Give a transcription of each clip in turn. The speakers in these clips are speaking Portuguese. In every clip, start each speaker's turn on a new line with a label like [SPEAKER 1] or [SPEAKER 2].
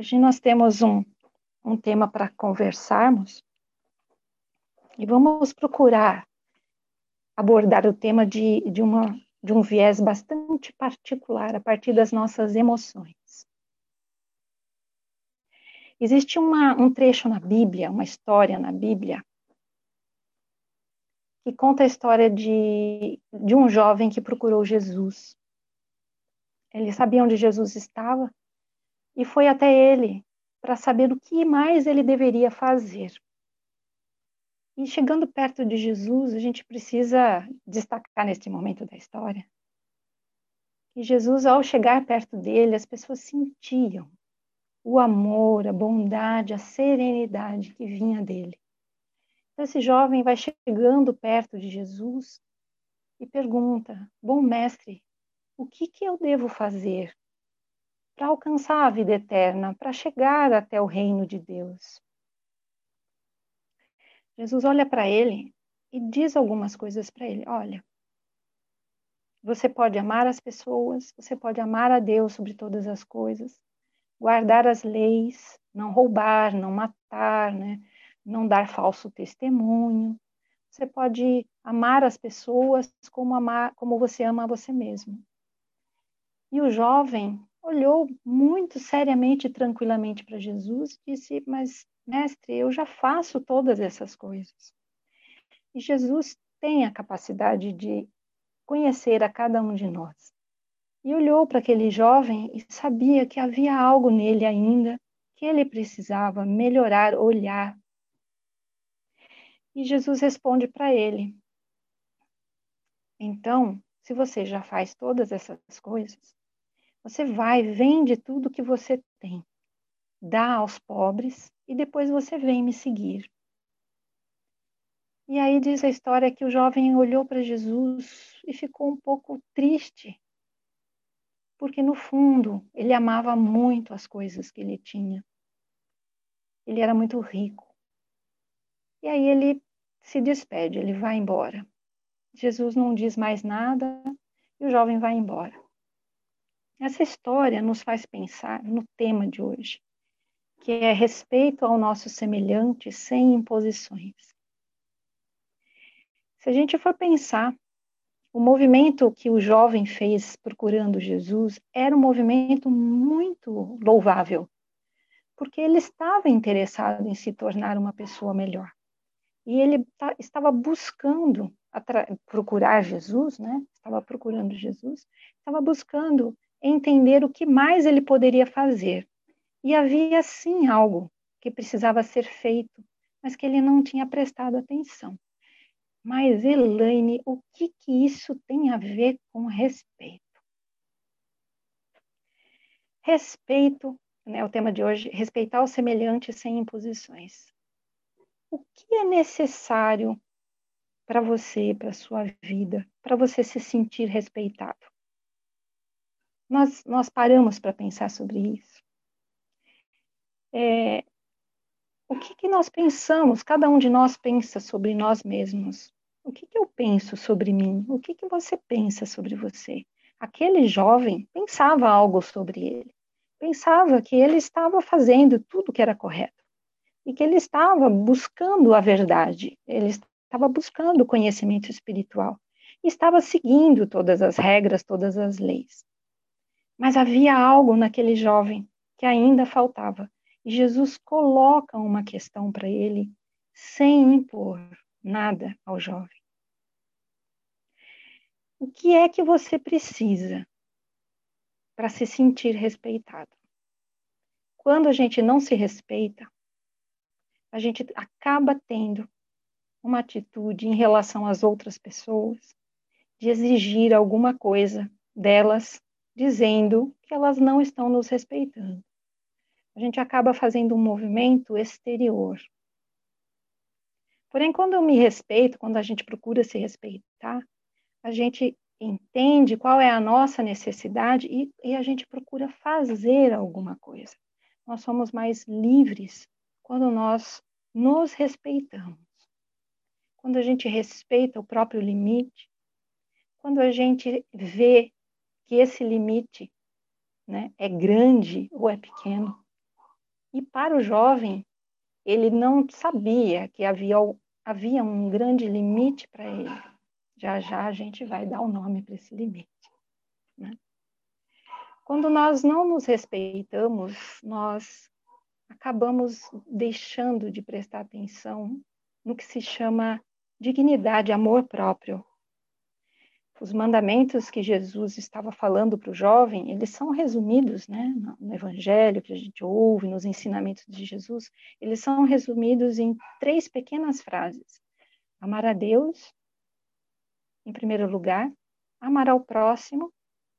[SPEAKER 1] Hoje nós temos um, um tema para conversarmos e vamos procurar abordar o tema de, de, uma, de um viés bastante particular, a partir das nossas emoções. Existe uma, um trecho na Bíblia, uma história na Bíblia, que conta a história de, de um jovem que procurou Jesus. Ele sabia onde Jesus estava e foi até ele para saber o que mais ele deveria fazer. E chegando perto de Jesus, a gente precisa destacar neste momento da história que Jesus, ao chegar perto dele, as pessoas sentiam o amor, a bondade, a serenidade que vinha dele. Então, esse jovem vai chegando perto de Jesus e pergunta: Bom mestre, o que, que eu devo fazer para alcançar a vida eterna, para chegar até o reino de Deus. Jesus olha para ele e diz algumas coisas para ele. Olha, você pode amar as pessoas, você pode amar a Deus sobre todas as coisas, guardar as leis, não roubar, não matar, né? não dar falso testemunho. Você pode amar as pessoas como, amar, como você ama a você mesmo. E o jovem olhou muito seriamente e tranquilamente para Jesus e disse: Mas, mestre, eu já faço todas essas coisas. E Jesus tem a capacidade de conhecer a cada um de nós. E olhou para aquele jovem e sabia que havia algo nele ainda que ele precisava melhorar, olhar. E Jesus responde para ele: Então, se você já faz todas essas coisas, você vai, vende tudo que você tem, dá aos pobres e depois você vem me seguir. E aí diz a história que o jovem olhou para Jesus e ficou um pouco triste, porque no fundo ele amava muito as coisas que ele tinha. Ele era muito rico. E aí ele se despede, ele vai embora. Jesus não diz mais nada e o jovem vai embora. Essa história nos faz pensar no tema de hoje, que é respeito ao nosso semelhante sem imposições. Se a gente for pensar, o movimento que o jovem fez procurando Jesus era um movimento muito louvável, porque ele estava interessado em se tornar uma pessoa melhor. E ele estava buscando procurar Jesus, né? Estava procurando Jesus, estava buscando entender o que mais ele poderia fazer. E havia sim algo que precisava ser feito, mas que ele não tinha prestado atenção. Mas, Elaine, o que, que isso tem a ver com respeito? Respeito, né, o tema de hoje, respeitar o semelhante sem imposições. O que é necessário para você, para sua vida, para você se sentir respeitado? Nós, nós paramos para pensar sobre isso. É, o que, que nós pensamos, cada um de nós pensa sobre nós mesmos. O que, que eu penso sobre mim? O que, que você pensa sobre você? Aquele jovem pensava algo sobre ele. Pensava que ele estava fazendo tudo que era correto e que ele estava buscando a verdade, ele estava buscando conhecimento espiritual estava seguindo todas as regras, todas as leis. Mas havia algo naquele jovem que ainda faltava. E Jesus coloca uma questão para ele sem impor nada ao jovem. O que é que você precisa para se sentir respeitado? Quando a gente não se respeita, a gente acaba tendo uma atitude em relação às outras pessoas de exigir alguma coisa delas dizendo que elas não estão nos respeitando. A gente acaba fazendo um movimento exterior. Porém, quando eu me respeito, quando a gente procura se respeitar, a gente entende qual é a nossa necessidade e, e a gente procura fazer alguma coisa. Nós somos mais livres quando nós nos respeitamos. Quando a gente respeita o próprio limite, quando a gente vê que esse limite né, é grande ou é pequeno. E para o jovem, ele não sabia que havia, havia um grande limite para ele. Já já a gente vai dar o um nome para esse limite. Né? Quando nós não nos respeitamos, nós acabamos deixando de prestar atenção no que se chama dignidade, amor próprio. Os mandamentos que Jesus estava falando para o jovem, eles são resumidos né, no Evangelho que a gente ouve, nos ensinamentos de Jesus, eles são resumidos em três pequenas frases: amar a Deus, em primeiro lugar, amar ao próximo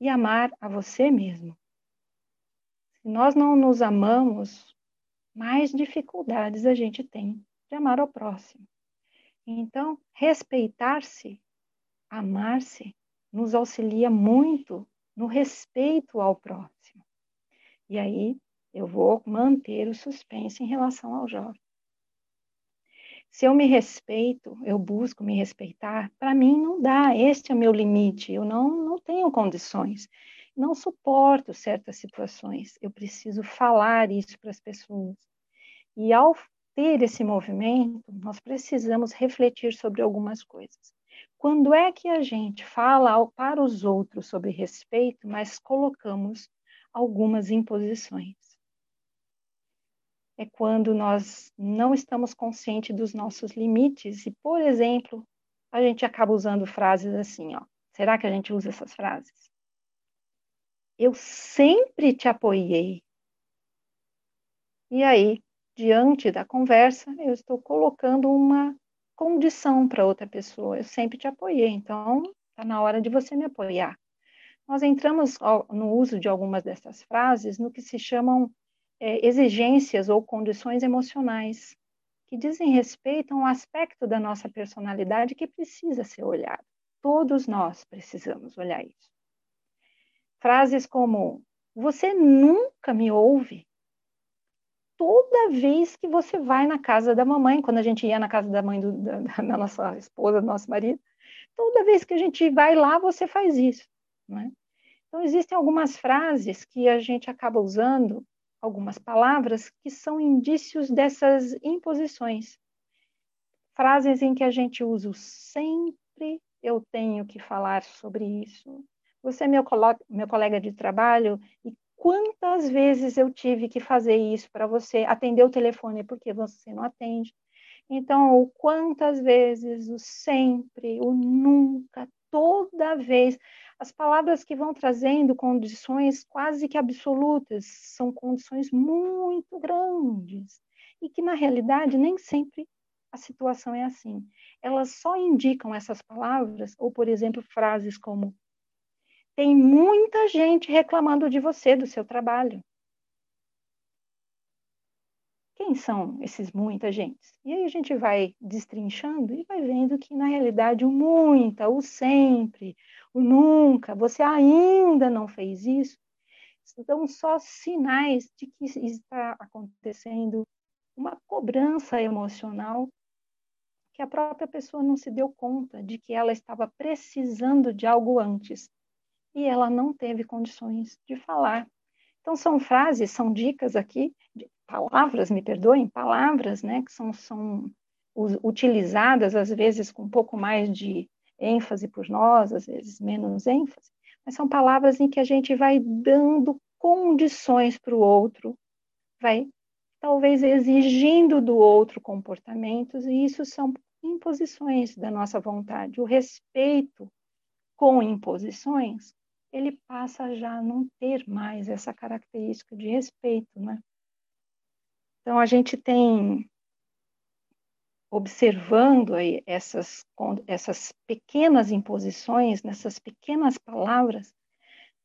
[SPEAKER 1] e amar a você mesmo. Se nós não nos amamos, mais dificuldades a gente tem de amar ao próximo. Então, respeitar-se, amar-se, nos auxilia muito no respeito ao próximo. E aí eu vou manter o suspense em relação ao jovem. Se eu me respeito, eu busco me respeitar, para mim não dá, este é o meu limite, eu não, não tenho condições, não suporto certas situações, eu preciso falar isso para as pessoas. E ao ter esse movimento, nós precisamos refletir sobre algumas coisas. Quando é que a gente fala para os outros sobre respeito, mas colocamos algumas imposições? é quando nós não estamos conscientes dos nossos limites e, por exemplo, a gente acaba usando frases assim, ó. Será que a gente usa essas frases? Eu sempre te apoiei. E aí, diante da conversa, eu estou colocando uma condição para outra pessoa. Eu sempre te apoiei, então está na hora de você me apoiar. Nós entramos no uso de algumas dessas frases no que se chamam é, exigências ou condições emocionais que dizem respeito a um aspecto da nossa personalidade que precisa ser olhado. Todos nós precisamos olhar isso. Frases como: Você nunca me ouve. Toda vez que você vai na casa da mamãe, quando a gente ia na casa da mãe do, da, da, nossa esposa, do nosso marido, toda vez que a gente vai lá, você faz isso. É? Então, existem algumas frases que a gente acaba usando algumas palavras que são indícios dessas imposições. Frases em que a gente usa sempre eu tenho que falar sobre isso. Você é meu, meu colega de trabalho e quantas vezes eu tive que fazer isso para você atender o telefone porque você não atende. Então, o quantas vezes, o sempre, o nunca, toda vez. As palavras que vão trazendo condições quase que absolutas são condições muito grandes e que, na realidade, nem sempre a situação é assim. Elas só indicam essas palavras, ou, por exemplo, frases como: tem muita gente reclamando de você, do seu trabalho. Quem são esses muita gente? E aí a gente vai destrinchando e vai vendo que, na realidade, o muita, o sempre, o nunca, você ainda não fez isso, são só sinais de que está acontecendo uma cobrança emocional que a própria pessoa não se deu conta de que ela estava precisando de algo antes e ela não teve condições de falar. Então, são frases, são dicas aqui palavras, me perdoem, palavras, né, que são, são utilizadas às vezes com um pouco mais de ênfase por nós, às vezes menos ênfase, mas são palavras em que a gente vai dando condições para o outro, vai talvez exigindo do outro comportamentos, e isso são imposições da nossa vontade. O respeito com imposições, ele passa já a não ter mais essa característica de respeito, né? Então, a gente tem, observando aí essas, essas pequenas imposições, nessas pequenas palavras,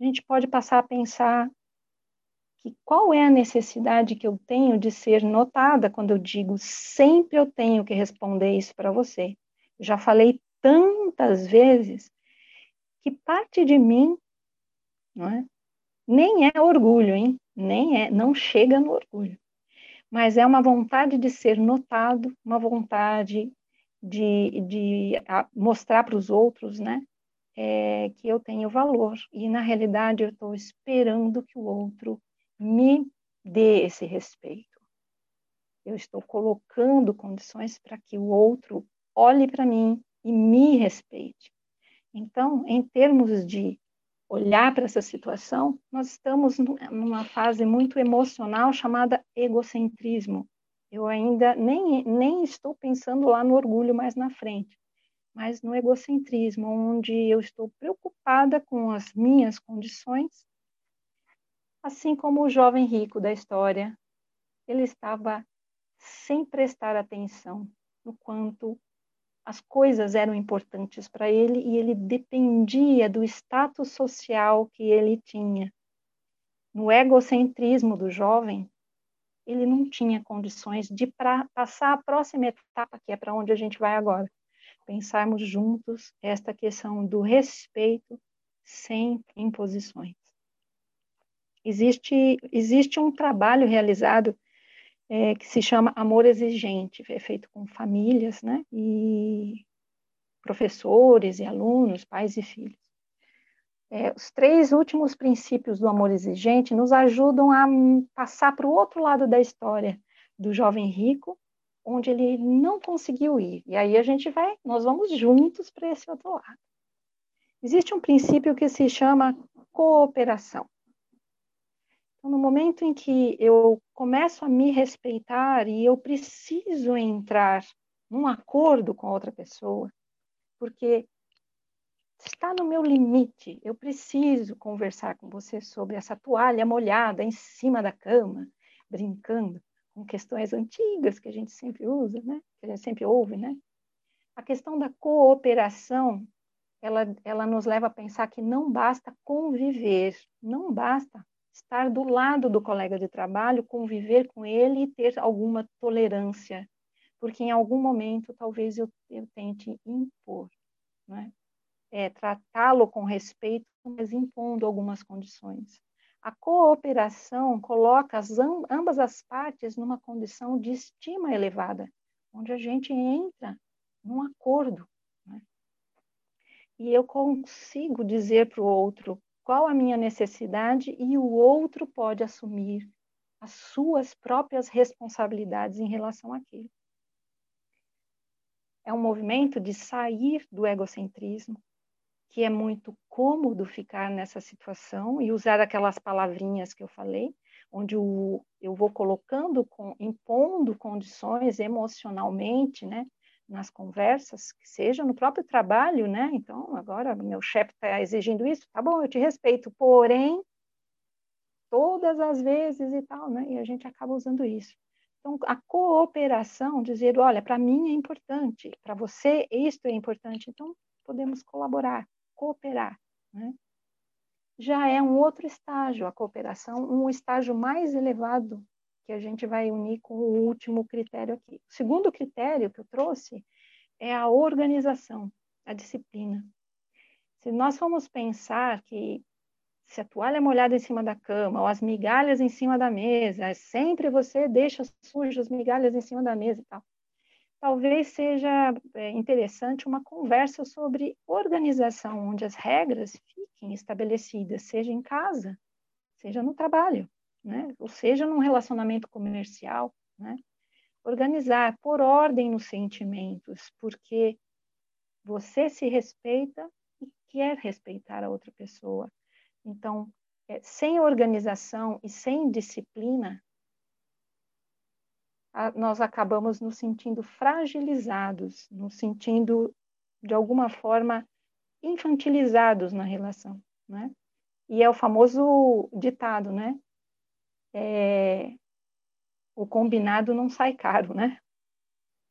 [SPEAKER 1] a gente pode passar a pensar que qual é a necessidade que eu tenho de ser notada quando eu digo sempre eu tenho que responder isso para você. Eu já falei tantas vezes que parte de mim, não é? Nem é orgulho, hein? Nem é, não chega no orgulho mas é uma vontade de ser notado, uma vontade de, de mostrar para os outros, né, é, que eu tenho valor. E na realidade eu estou esperando que o outro me dê esse respeito. Eu estou colocando condições para que o outro olhe para mim e me respeite. Então, em termos de olhar para essa situação, nós estamos numa fase muito emocional chamada egocentrismo. Eu ainda nem, nem estou pensando lá no orgulho mais na frente, mas no egocentrismo, onde eu estou preocupada com as minhas condições, assim como o jovem rico da história, ele estava sem prestar atenção no quanto as coisas eram importantes para ele e ele dependia do status social que ele tinha. No egocentrismo do jovem, ele não tinha condições de passar a próxima etapa, que é para onde a gente vai agora. Pensarmos juntos esta questão do respeito sem imposições. Existe, existe um trabalho realizado é, que se chama Amor Exigente, é feito com famílias, né, e professores e alunos, pais e filhos. É, os três últimos princípios do amor exigente nos ajudam a passar para o outro lado da história do jovem rico, onde ele não conseguiu ir. E aí a gente vai, nós vamos juntos para esse outro lado. Existe um princípio que se chama cooperação. Então, no momento em que eu começo a me respeitar e eu preciso entrar num acordo com outra pessoa, porque está no meu limite, eu preciso conversar com você sobre essa toalha molhada em cima da cama, brincando com questões antigas que a gente sempre usa, né? Que a gente sempre ouve, né? A questão da cooperação, ela, ela nos leva a pensar que não basta conviver, não basta estar do lado do colega de trabalho, conviver com ele e ter alguma tolerância, porque em algum momento talvez eu, eu tente impor, né? é, tratá-lo com respeito, mas impondo algumas condições. A cooperação coloca as, ambas as partes numa condição de estima elevada, onde a gente entra num acordo. Né? E eu consigo dizer para o outro qual a minha necessidade e o outro pode assumir as suas próprias responsabilidades em relação àquilo. É um movimento de sair do egocentrismo, que é muito cômodo ficar nessa situação e usar aquelas palavrinhas que eu falei, onde eu vou colocando, impondo condições emocionalmente, né, nas conversas, que seja no próprio trabalho, né? Então, agora meu chefe está exigindo isso, tá bom, eu te respeito, porém, todas as vezes e tal, né? E a gente acaba usando isso. Então, a cooperação, dizer, olha, para mim é importante, para você isto é importante, então podemos colaborar, cooperar, né? Já é um outro estágio, a cooperação, um estágio mais elevado que a gente vai unir com o último critério aqui. O segundo critério que eu trouxe é a organização, a disciplina. Se nós formos pensar que se a toalha é molhada em cima da cama ou as migalhas em cima da mesa, sempre você deixa sujas migalhas em cima da mesa e tal. Talvez seja é, interessante uma conversa sobre organização, onde as regras fiquem estabelecidas, seja em casa, seja no trabalho né? ou seja, num relacionamento comercial, né? organizar por ordem nos sentimentos, porque você se respeita e quer respeitar a outra pessoa. Então, é, sem organização e sem disciplina, a, nós acabamos nos sentindo fragilizados, nos sentindo, de alguma forma, infantilizados na relação, né? E é o famoso ditado, né? É, o combinado não sai caro, né?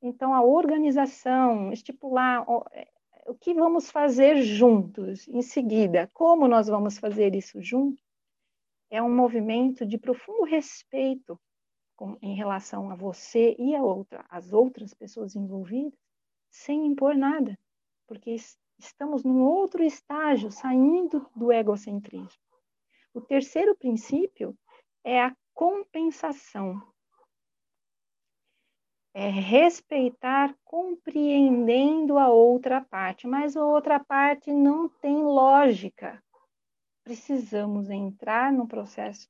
[SPEAKER 1] Então, a organização, estipular o, é, o que vamos fazer juntos em seguida, como nós vamos fazer isso juntos, é um movimento de profundo respeito com, em relação a você e a outra, as outras pessoas envolvidas, sem impor nada, porque estamos num outro estágio, saindo do egocentrismo. O terceiro princípio é a compensação. É respeitar compreendendo a outra parte, mas a outra parte não tem lógica. Precisamos entrar no processo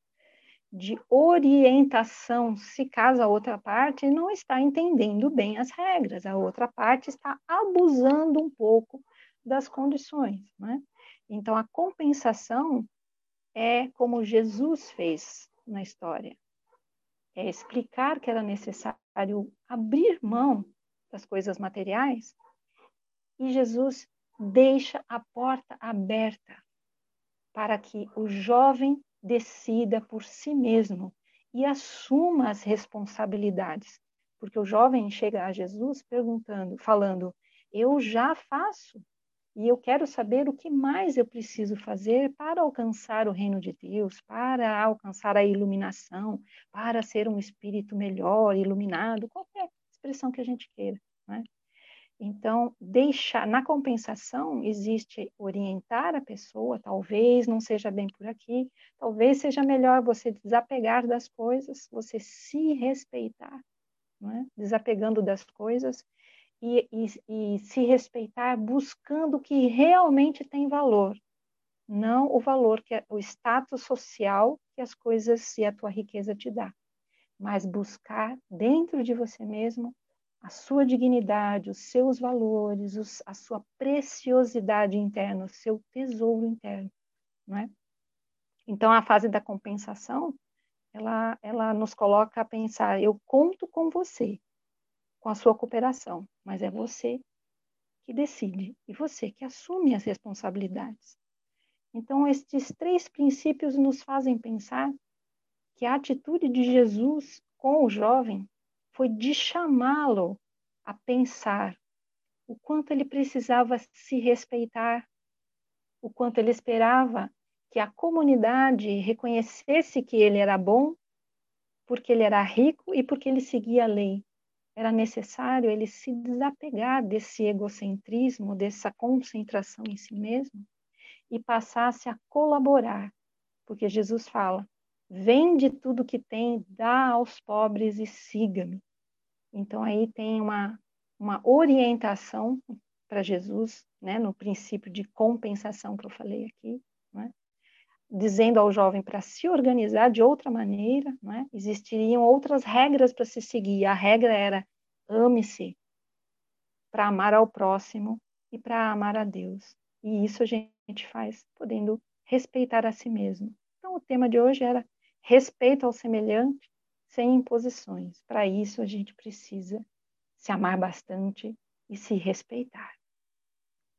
[SPEAKER 1] de orientação, se caso a outra parte não está entendendo bem as regras, a outra parte está abusando um pouco das condições. Né? Então, a compensação é como Jesus fez na história. É explicar que era necessário abrir mão das coisas materiais e Jesus deixa a porta aberta para que o jovem decida por si mesmo e assuma as responsabilidades. Porque o jovem chega a Jesus perguntando, falando: Eu já faço e eu quero saber o que mais eu preciso fazer para alcançar o reino de Deus, para alcançar a iluminação, para ser um espírito melhor, iluminado, qualquer expressão que a gente queira. Né? Então, deixar na compensação existe orientar a pessoa, talvez não seja bem por aqui, talvez seja melhor você desapegar das coisas, você se respeitar, é? desapegando das coisas e, e, e se respeitar buscando o que realmente tem valor, não o valor que o status social que as coisas e a tua riqueza te dá, mas buscar dentro de você mesmo a sua dignidade, os seus valores, os, a sua preciosidade interna, o seu tesouro interno, não é? Então a fase da compensação, ela, ela nos coloca a pensar: eu conto com você, com a sua cooperação, mas é você que decide e você que assume as responsabilidades. Então, estes três princípios nos fazem pensar que a atitude de Jesus com o jovem foi de chamá-lo a pensar o quanto ele precisava se respeitar, o quanto ele esperava que a comunidade reconhecesse que ele era bom, porque ele era rico e porque ele seguia a lei era necessário ele se desapegar desse egocentrismo, dessa concentração em si mesmo e passasse a colaborar, porque Jesus fala: vende tudo que tem, dá aos pobres e siga-me. Então aí tem uma, uma orientação para Jesus, né, no princípio de compensação que eu falei aqui, né, dizendo ao jovem para se organizar de outra maneira, né? existiriam outras regras para se seguir. A regra era ame-se para amar ao próximo e para amar a Deus. E isso a gente faz podendo respeitar a si mesmo. Então, o tema de hoje era respeito ao semelhante sem imposições. Para isso, a gente precisa se amar bastante e se respeitar.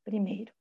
[SPEAKER 1] Primeiro.